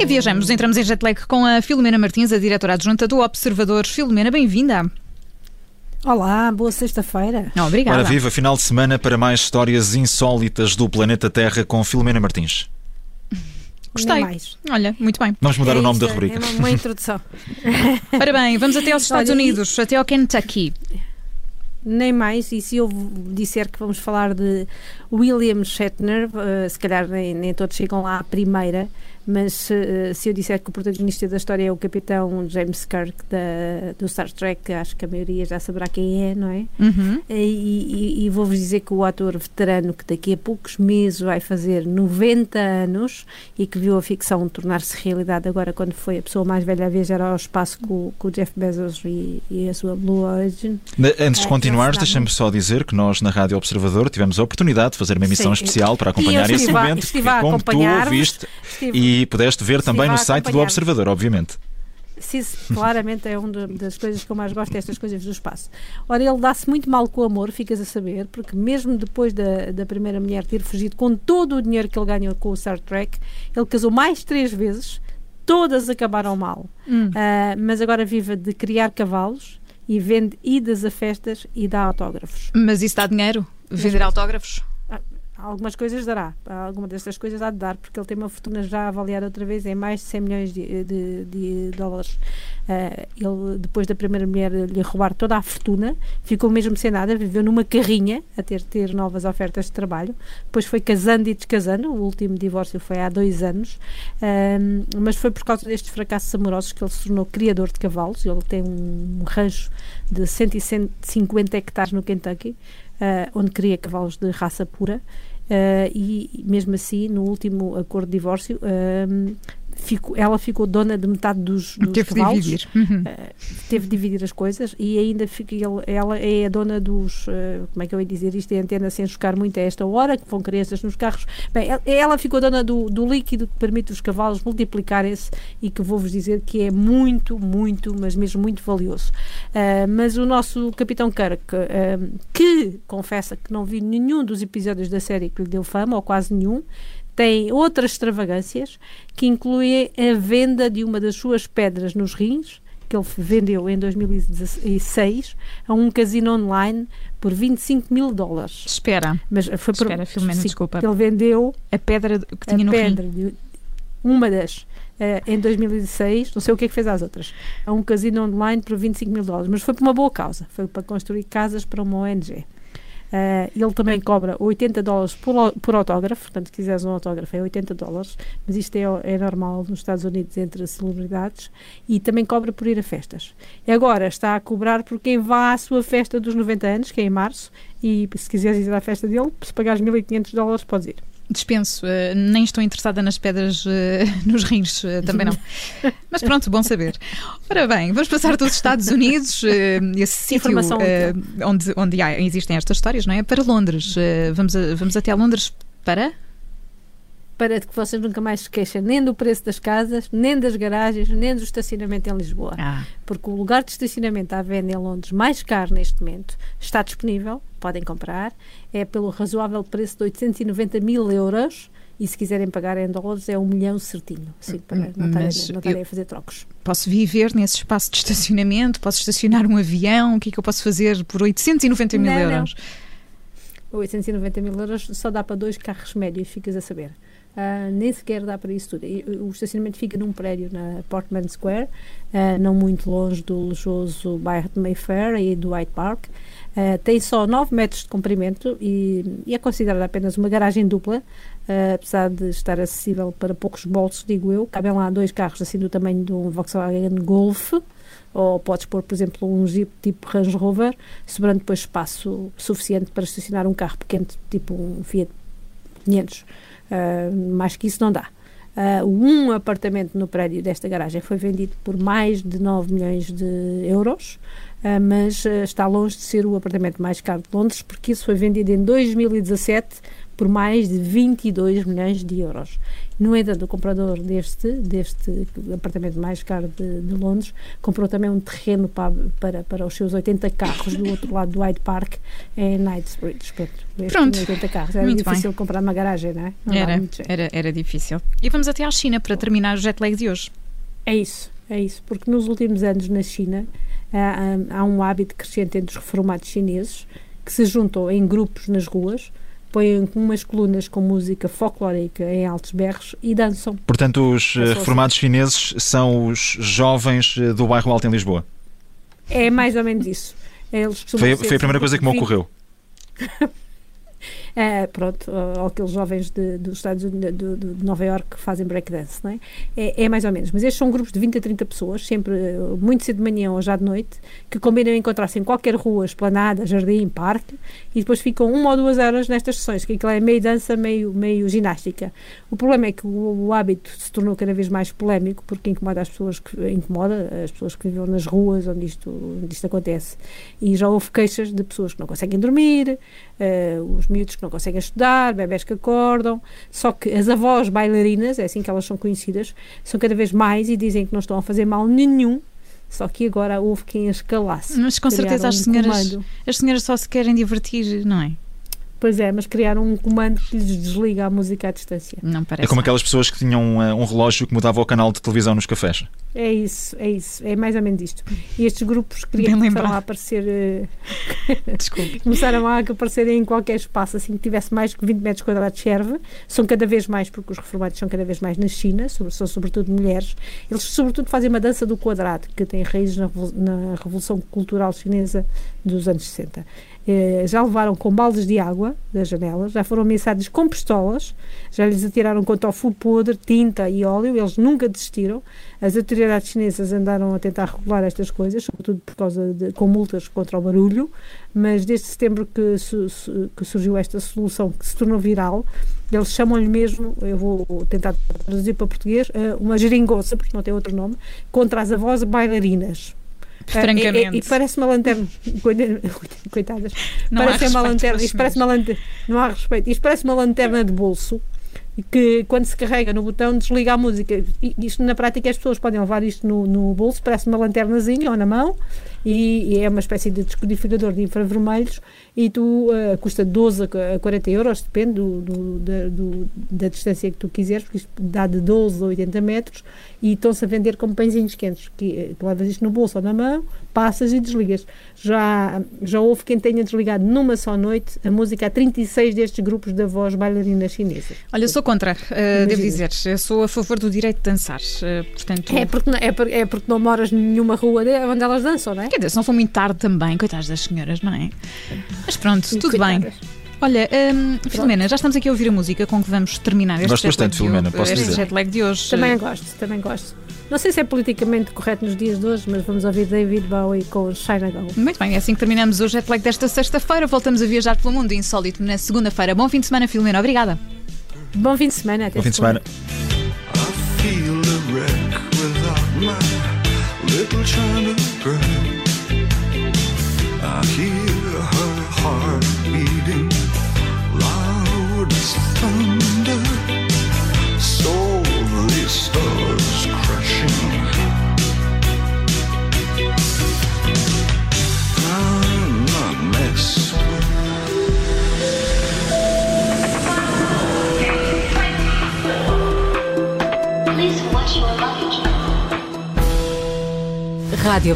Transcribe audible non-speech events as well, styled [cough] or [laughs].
E viajamos, entramos em jet lag com a Filomena Martins, a diretora adjunta do Observador. Filomena, bem-vinda. Olá, boa sexta-feira. Obrigada. Ora, viva final de semana para mais histórias insólitas do planeta Terra com Filomena Martins. Gostei. Mais. Olha, muito bem. Vamos mudar É o nome isto, da rubrica. É uma, uma introdução. [laughs] Ora bem, vamos até aos Estados Olha, e- Unidos, até ao Kentucky. Nem mais, e se eu disser que vamos falar de William Shatner, eh, se calhar nem, nem todos chegam lá à primeira, mas eh, se eu disser que o protagonista da história é o capitão James Kirk da, do Star Trek, acho que a maioria já saberá quem é, não é? Uhum. E, e- e vou-vos dizer que o ator veterano que daqui a poucos meses vai fazer 90 anos e que viu a ficção tornar-se realidade agora quando foi a pessoa mais velha a viajar ao espaço com, com o Jeff Bezos e, e a sua Blue Origin. Antes de É, se dá deixa-me só dizer que nós na Rádio Observador tivemos a oportunidade de fazer uma emissão Sim, especial para acompanhar esse estive momento, estive que, como tu ouviste Estive- e pudeste ver também Estive no site do. Observador, obviamente. Sim, sim, claramente é uma das coisas que eu mais gosto, estas coisas do espaço. Ora, ele dá-se muito mal com o amor, ficas a saber, porque mesmo depois da, da primeira mulher ter fugido com todo o dinheiro que ele ganhou com o Star Trek, ele casou mais três vezes, todas acabaram mal. Hum. Ah, mas agora vive de criar cavalos e vende idas a festas e dá autógrafos. Mas isso dá dinheiro? Vender autógrafos? Algumas coisas dará, alguma destas coisas há de dar, porque ele tem uma fortuna já avaliada outra vez em mais de 100 milhões de, de- de dólares. Ah, ele, depois da primeira mulher lhe roubar toda a fortuna, ficou mesmo sem nada, viveu numa carrinha a ter, ter novas ofertas de trabalho. Depois foi casando e descasando, o último divórcio foi há dois anos, Ah, mas foi por causa destes fracassos amorosos que ele se tornou criador de cavalos. Ele tem um rancho de 150 hectares no Kentucky, ah, onde cria cavalos de raça pura. Uh, e mesmo assim, no último acordo de divórcio, um, fico- ela ficou dona de metade dos, dos Teve de cavalos. dividir. Uhum. Uh, teve de dividir as coisas e ainda fica, ela é a dona dos, uh, como é que eu ia dizer isto, é antena sem chocar muito a esta hora, que vão crianças nos carros. Bem, el- ela ficou dona do, do líquido que permite os cavalos multiplicarem-se e que vou-vos dizer que é muito, muito, mas mesmo muito valioso. Uh, mas o nosso Capitão Kirk, que confessa que não viu nenhum dos episódios da série que lhe deu fama, ou quase nenhum, tem outras extravagâncias que incluem a venda de uma das suas pedras nos rins, que ele vendeu em 2016 a um casino online por 25 mil dólares. Espera, Mas foi por, espera, Filomena, desculpa. Ele vendeu A pedra que tinha no rim. pedra, de, uma das, eh, em 2016, não sei o que é que fez às outras, a um casino online por 25 mil dólares, mas foi por uma boa causa, foi para construir casas para uma ONG. Eh, ele também cobra 80 dólares por, por autógrafo, portanto, se quiseres um autógrafo é 80 dólares, mas isto é, é normal nos Estados Unidos entre celebridades, e também cobra por ir a festas. E agora está a cobrar por quem vá à sua festa dos 90 anos, que é em março, e se quiseres ir à festa dele, se pagares 1500 dólares, podes ir. Dispenso, eh, nem estou interessada nas pedras eh, [laughs] nos rins, eh, também não. [laughs] Mas pronto, bom saber. Ora bem, vamos passar dos Estados Unidos, esse sítio onde, onde há- existem estas histórias, não é? Para Londres. Vamos, a- vamos até a Londres para. para que vocês nunca mais se queixem nem do preço das casas, nem das garagens, nem do estacionamento em Lisboa. Ah, Porque o lugar de estacionamento à venda em Londres mais caro neste momento está disponível, podem comprar, é pelo razoável preço de 890 mil euros e se quiserem pagar em dólares é um milhão certinho, assim, para não estarem, não a fazer trocos. posso viver nesse espaço de estacionamento? Posso estacionar um avião? O que é que eu posso fazer por 890 mil Não, não. euros? 890 mil euros só dá para dois carros médios, ficas a saber. Ah, nem sequer dá para isso tudo. O estacionamento fica num prédio na Portman Square, ah, não muito longe do luxuoso bairro de Mayfair e do Hyde Park. Ah, tem só 9 metros de comprimento e, e é considerada apenas uma garagem dupla, ah, apesar de estar acessível para poucos bolsos, digo eu. Cabem lá dois carros assim do tamanho de um Volkswagen Golf, ou podes pôr, por exemplo, um Jeep tipo Range Rover, sobrando depois espaço suficiente para estacionar um carro pequeno, tipo um Fiat 500. Ah, mais que isso não dá. Ah, um apartamento no prédio desta garagem foi vendido por mais de 9 milhões de euros, ah, mas ah, está longe de ser o apartamento mais caro de Londres, porque isso foi vendido em 2017 por mais de 22 milhões de euros. No entanto, o comprador deste, deste apartamento mais caro de, de Londres comprou também um terreno para, para, para os seus 80 carros do outro lado do Hyde Park, em Knightsbridge. Pronto. Pronto. 80 carros. Era Muito difícil bem. comprar uma garagem, não é? Não Era, era, era difícil. E vamos até à China para terminar o jet lag de hoje. É isso, é isso. Porque nos últimos anos na China há- há um hábito crescente entre os reformados chineses que se juntam em grupos nas ruas, põem umas colunas com música folclórica em altos berros e dançam. Portanto, os eh, Eu sou reformados chineses são os jovens eh, do bairro Alto em Lisboa. É mais ou menos isso. Foi, foi a primeira coisa que me ocorreu. [laughs] É, pronto, ou aqueles jovens de- dos Estados Unidos, de, de- de Nova York que fazem breakdance, não é? é? É mais ou menos. Mas estes são grupos de 20 a 30 pessoas, sempre eh, muito cedo de manhã ou já de noite, que combinam encontrar-se em qualquer rua, esplanada, jardim, parque, e depois ficam uma ou duas horas nestas sessões, que aquilo é meio dança, meio, meio ginástica. O problema é que o, o hábito se tornou cada vez mais polémico, porque incomoda as pessoas que incomoda as pessoas que vivem nas ruas onde isto, onde isto acontece. E já houve queixas de pessoas que não conseguem dormir, eh, os miúdos que não conseguem estudar, bebés que acordam. Só que as avós bailarinas, é assim que elas são conhecidas, são cada vez mais e dizem que não estão a fazer mal nenhum. Só que agora houve quem as calasse. Mas com certeza as senhoras, as senhoras só se querem divertir, não é? Pois é, mas criaram um comando que lhes desliga a música à distância. Não parece. É como aquelas pessoas que tinham eh, um relógio que mudava o canal de televisão nos cafés. É isso, é isso, é mais ou menos isto. E estes grupos criam, começaram a aparecer, eh, [laughs] Desculpe. começaram a aparecer em qualquer espaço, assim que tivesse mais que 20 metros quadrados serve. São cada vez mais, porque os reformados são cada vez mais na China, sobre- são sobretudo mulheres. Eles sobretudo fazem uma dança do quadrado, que tem raízes na, na Revolução Cultural Chinesa dos anos 60. Eh, já levaram com baldes de água das janelas, já foram ameaçados com pistolas, já lhes atiraram com tofu podre, tinta e óleo, eles nunca desistiram. As autoridades chinesas andaram a tentar regular estas coisas, sobretudo por causa de, com multas contra o barulho, mas desde setembro que, su- su- que surgiu esta solução que se tornou viral, eles chamam-lhe mesmo, eu vou tentar traduzir para português, eh, uma geringonça, porque não tem outro nome, contra as avós bailarinas. Francamente. E, e parece uma lanterna. [laughs] Coitadas. Não parece uma lanterna. Isto parece uma lanterna. Não há respeito. Isto parece uma lanterna de bolso que quando se carrega no botão desliga a música. E Isto na prática as pessoas podem levar isto no, no bolso, parece uma lanternazinha ou na mão e, e é uma espécie de descodificador de infravermelhos e tu eh, custa 12 a a 40 euros, depende do, do- da, do- da distância que tu quiseres, porque isto dá de 12 a 80 metros e estão-se a vender como pãezinhos quentes, que eh, tu levas isto no bolso ou na mão, passas e desligas. Já, já houve quem tenha desligado numa só noite a música a 36 destes grupos de avós bailarinas chinesas. Olha, eu sou contra, eh, devo dizer. Eu sou a favor do direito de dançar. eh, portanto, É porque, não- é, é porque não moras nenhuma rua de- onde elas dançam, não é? Quer dizer, se não for muito tarde também, coitadas das senhoras, não é? Mas pronto, tudo bem. Coitadas. Olha, hum, Filomena, já estamos aqui a ouvir a música com que vamos terminar este Gosto jet lag bastante, de Filomena, hoje- posso este dizer. jet lag de hoje. Também gosto, também gosto. Não sei se é politicamente correto nos dias de hoje, mas vamos ouvir David Bowie com China Girl. Muito bem, é assim que terminamos o jet lag desta sexta-feira. Voltamos a viajar pelo mundo insólito na segunda-feira. Bom fim de semana, Filomena. Obrigada. Bom fim de semana, até Bom fim de semana. I feel a wreck without my little China girl. Radio